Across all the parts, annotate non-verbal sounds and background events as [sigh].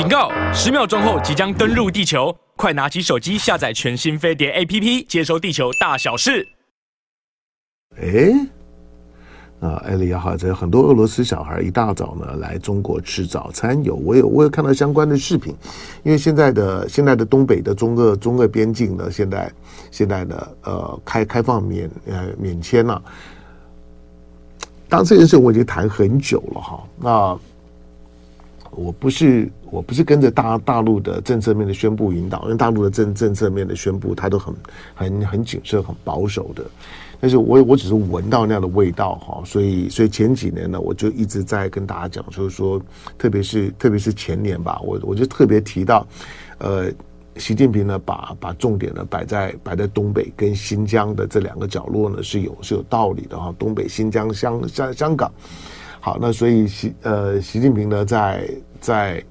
警告！十秒钟后即将登陆地球，快拿起手机下载全新飞碟 APP，接收地球大小事。哎，啊，艾利也好，这很多俄罗斯小孩一大早呢来中国吃早餐，有我有我有看到相关的视频，因为现在的现在的东北的中俄中俄边境呢，现在现在呢呃开开放免呃免签了，当这件事我已经谈很久了哈，那。我不是我不是跟着大大陆的政策面的宣布引导，因为大陆的政政策面的宣布，它都很很很谨慎、很保守的。但是我我只是闻到那样的味道哈，所以所以前几年呢，我就一直在跟大家讲，就是说，特别是特别是前年吧，我我就特别提到，呃，习近平呢，把把重点呢摆在摆在东北跟新疆的这两个角落呢，是有是有道理的哈，东北、新疆、香香香港。好，那所以习呃习近平呢，在在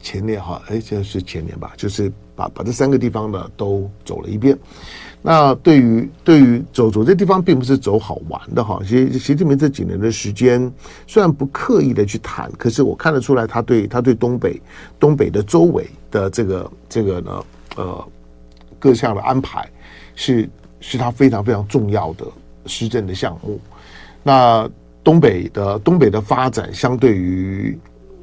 前年哈，哎，这是前年吧，就是把把这三个地方呢都走了一遍。那对于对于走走这地方，并不是走好玩的哈。其实习近平这几年的时间，虽然不刻意的去谈，可是我看得出来，他对他对东北东北的周围的这个这个呢，呃，各项的安排是是他非常非常重要的施政的项目。那东北的东北的发展，相对于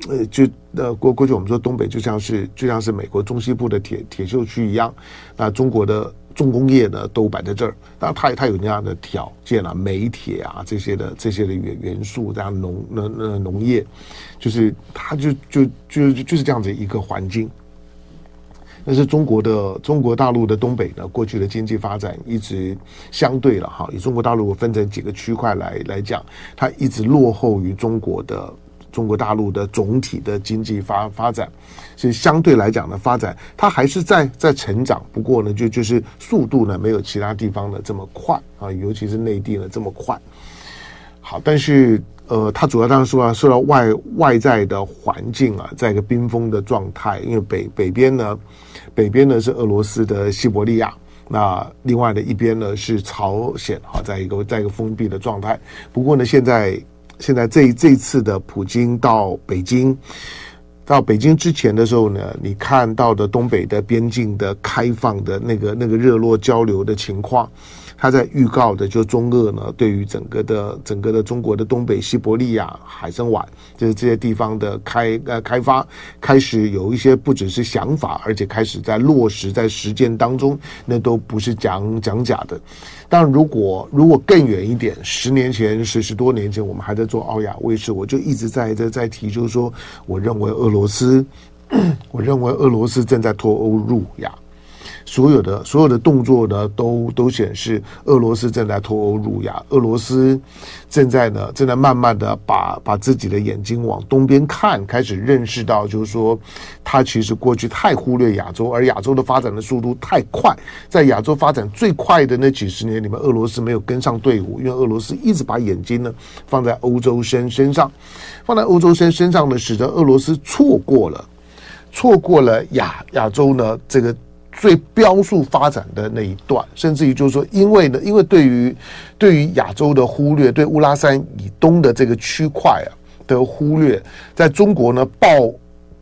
呃，就呃过过去我们说东北就像是就像是美国中西部的铁铁锈区一样，那中国的重工业呢都摆在这儿，当然它它有那样的条件啊，煤铁啊这些的这些的元元素，这样农那那农业，就是它就就就就是这样子一个环境。但是中国的中国大陆的东北呢，过去的经济发展一直相对了哈，以中国大陆分成几个区块来来讲，它一直落后于中国的中国大陆的总体的经济发发展，所以相对来讲呢，发展它还是在在成长，不过呢，就就是速度呢没有其他地方的这么快啊，尤其是内地呢这么快。好，但是。呃，它主要当然说啊，受到外外在的环境啊，在一个冰封的状态。因为北北边呢，北边呢是俄罗斯的西伯利亚，那另外的一边呢是朝鲜，好，在一个在一个封闭的状态。不过呢，现在现在这这次的普京到北京，到北京之前的时候呢，你看到的东北的边境的开放的那个那个热络交流的情况。他在预告的，就中俄呢，对于整个的整个的中国的东北西伯利亚、海参崴，就是这些地方的开呃开发，开始有一些不只是想法，而且开始在落实在实践当中，那都不是讲讲假的。但如果如果更远一点，十年前、十十多年前，我们还在做奥亚卫视，我就一直在在在提，就是说，我认为俄罗斯，我认为俄罗斯正在脱欧入亚。所有的所有的动作呢，都都显示俄罗斯正在脱欧入亚，俄罗斯正在呢正在慢慢的把把自己的眼睛往东边看，开始认识到，就是说，他其实过去太忽略亚洲，而亚洲的发展的速度太快，在亚洲发展最快的那几十年里面，俄罗斯没有跟上队伍，因为俄罗斯一直把眼睛呢放在欧洲身身上，放在欧洲身身上呢，使得俄罗斯错过了错过了亚亚洲呢这个。最飙速发展的那一段，甚至于就是说，因为呢，因为对于对于亚洲的忽略，对乌拉山以东的这个区块啊的忽略，在中国呢爆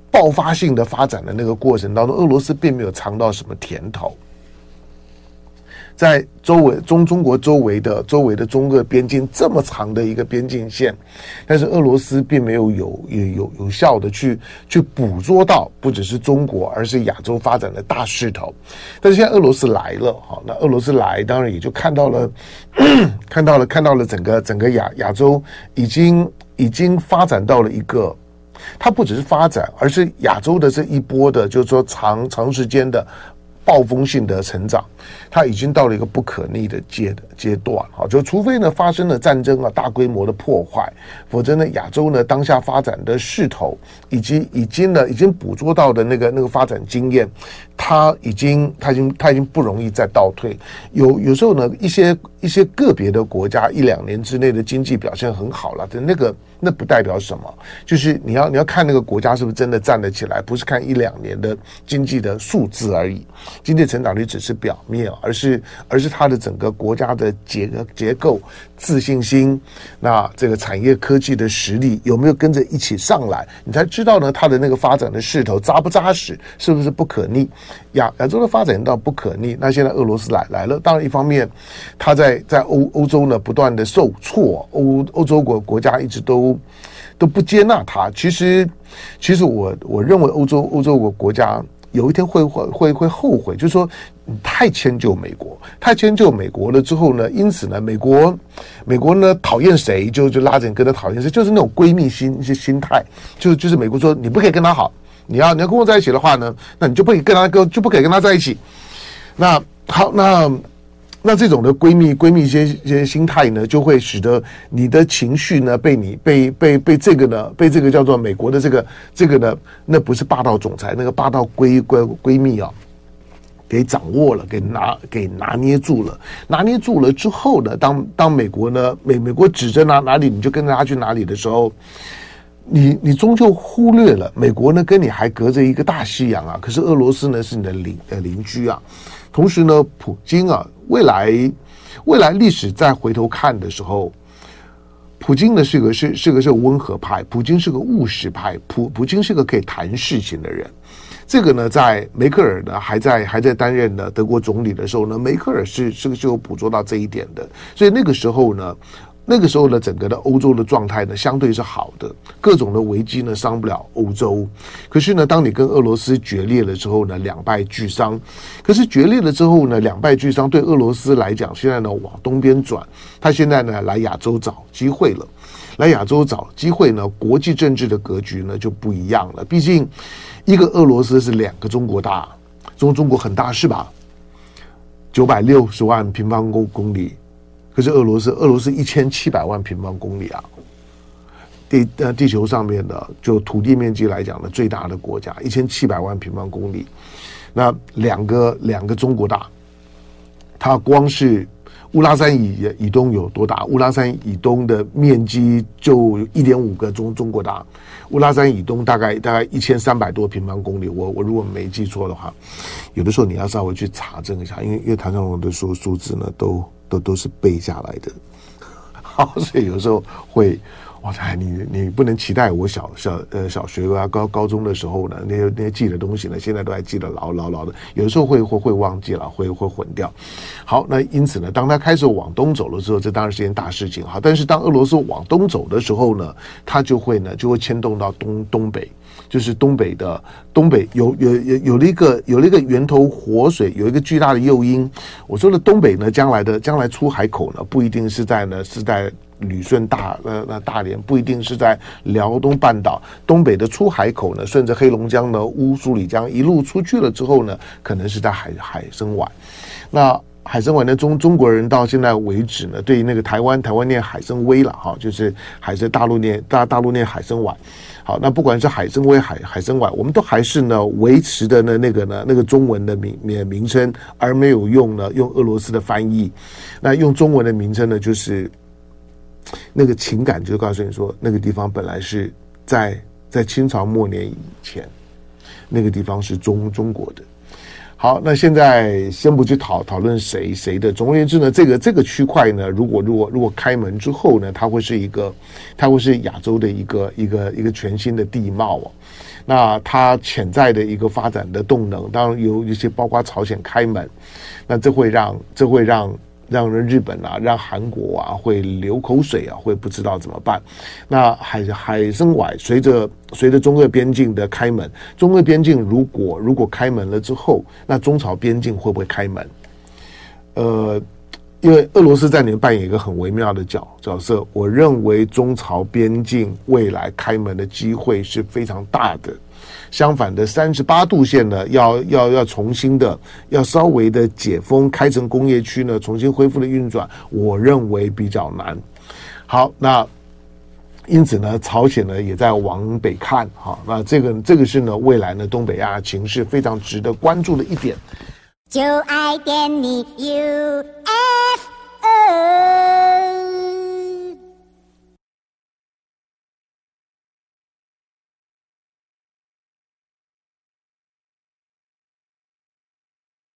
爆发性的发展的那个过程当中，俄罗斯并没有尝到什么甜头。在周围中中国周围的周围的中俄边境这么长的一个边境线，但是俄罗斯并没有有有有有效的去去捕捉到不只是中国，而是亚洲发展的大势头。但是现在俄罗斯来了，好，那俄罗斯来当然也就看到了 [coughs] 看到了看到了整个整个亚亚洲已经已经发展到了一个，它不只是发展，而是亚洲的这一波的，就是说长长时间的。暴风性的成长，他已经到了一个不可逆的阶的阶段，哈，就除非呢发生了战争啊，大规模的破坏，否则呢亚洲呢当下发展的势头，以及已经呢已经捕捉到的那个那个发展经验，它已经它已经它已经不容易再倒退。有有时候呢一些一些个别的国家一两年之内的经济表现很好了，的那个。那不代表什么，就是你要你要看那个国家是不是真的站得起来，不是看一两年的经济的数字而已，经济成长率只是表面，而是而是它的整个国家的的结结构、自信心，那这个产业科技的实力有没有跟着一起上来，你才知道呢，它的那个发展的势头扎不扎实，是不是不可逆？亚亚洲的发展到不可逆，那现在俄罗斯来来了，当然一方面，它在在欧欧洲呢不断的受挫，欧欧洲国国家一直都都不接纳他。其实，其实我我认为欧洲欧洲国国家有一天会会会会后悔，就是说太迁就美国，太迁就美国了之后呢，因此呢，美国美国呢讨厌谁就就拉着你跟他讨厌谁，就是那种闺蜜心一些心态，就就是美国说你不可以跟他好。你要你要跟我在一起的话呢，那你就不可以跟他跟就不可以跟他在一起。那好，那那这种的闺蜜闺蜜些些心态呢，就会使得你的情绪呢被你被被被这个呢被这个叫做美国的这个这个呢，那不是霸道总裁，那个霸道闺闺闺蜜啊，给掌握了，给拿给拿捏住了，拿捏住了之后呢，当当美国呢美美国指着哪哪里，你就跟着他去哪里的时候。你你终究忽略了美国呢，跟你还隔着一个大西洋啊。可是俄罗斯呢，是你的邻呃邻居啊。同时呢，普京啊，未来未来历史再回头看的时候，普京呢是个是是个是个温和派，普京是个务实派，普普京是个可以谈事情的人。这个呢，在梅克尔呢还在还在担任呢德国总理的时候呢，梅克尔是是个是有捕捉到这一点的。所以那个时候呢。那个时候呢，整个的欧洲的状态呢，相对是好的，各种的危机呢，伤不了欧洲。可是呢，当你跟俄罗斯决裂了之后呢，两败俱伤。可是决裂了之后呢，两败俱伤，对俄罗斯来讲，现在呢往东边转，他现在呢来亚洲找机会了，来亚洲找机会呢，国际政治的格局呢就不一样了。毕竟，一个俄罗斯是两个中国大，中中国很大是吧？九百六十万平方公公里。可是俄罗斯，俄罗斯一千七百万平方公里啊，地呃地球上面的就土地面积来讲的，最大的国家一千七百万平方公里，那两个两个中国大，它光是乌拉山以以东有多大？乌拉山以东的面积就一点五个中中国大，乌拉山以东大概大概一千三百多平方公里，我我如果没记错的话，有的时候你要稍微去查证一下，因为因为谭上龙的数数字呢都。都都是背下来的，[laughs] 好，所以有时候会，哇塞，你你不能期待我小小呃小学啊高高中的时候呢，那些那些记的东西呢，现在都还记得牢牢牢的，有的时候会会会忘记了，会会混掉。好，那因此呢，当他开始往东走了之后，这当然是件大事情。好，但是当俄罗斯往东走的时候呢，他就会呢就会牵动到东东北。就是东北的东北有有有有了一个有了一个源头活水，有一个巨大的诱因。我说的东北呢，将来的将来出海口呢，不一定是在呢是在旅顺大呃那大连，不一定是在辽东半岛。东北的出海口呢，顺着黑龙江呢乌苏里江一路出去了之后呢，可能是在海海参崴。那海参崴呢，中中国人到现在为止呢，对于那个台湾台湾念海参崴了哈，就是海参大陆念大大陆念海参崴。好，那不管是海参崴、海海参崴，我们都还是呢维持的呢那个呢那个中文的名名名称，而没有用呢用俄罗斯的翻译。那用中文的名称呢，就是那个情感就告诉你说，那个地方本来是在在清朝末年以前，那个地方是中中国的。好，那现在先不去讨讨论谁谁的。总而言之呢，这个这个区块呢，如果如果如果开门之后呢，它会是一个，它会是亚洲的一个一个一个全新的地貌哦。那它潜在的一个发展的动能，当然有一些包括朝鲜开门，那这会让这会让。让人日本啊，让韩国啊，会流口水啊，会不知道怎么办。那海海参崴随着随着中俄边境的开门，中俄边境如果如果开门了之后，那中朝边境会不会开门？呃，因为俄罗斯在里面扮演一个很微妙的角角色，我认为中朝边境未来开门的机会是非常大的。相反的，三十八度线呢，要要要重新的，要稍微的解封，开成工业区呢，重新恢复的运转，我认为比较难。好，那因此呢，朝鲜呢也在往北看，哈，那这个这个是呢，未来呢，东北亚情势非常值得关注的一点。就爱点你 UFO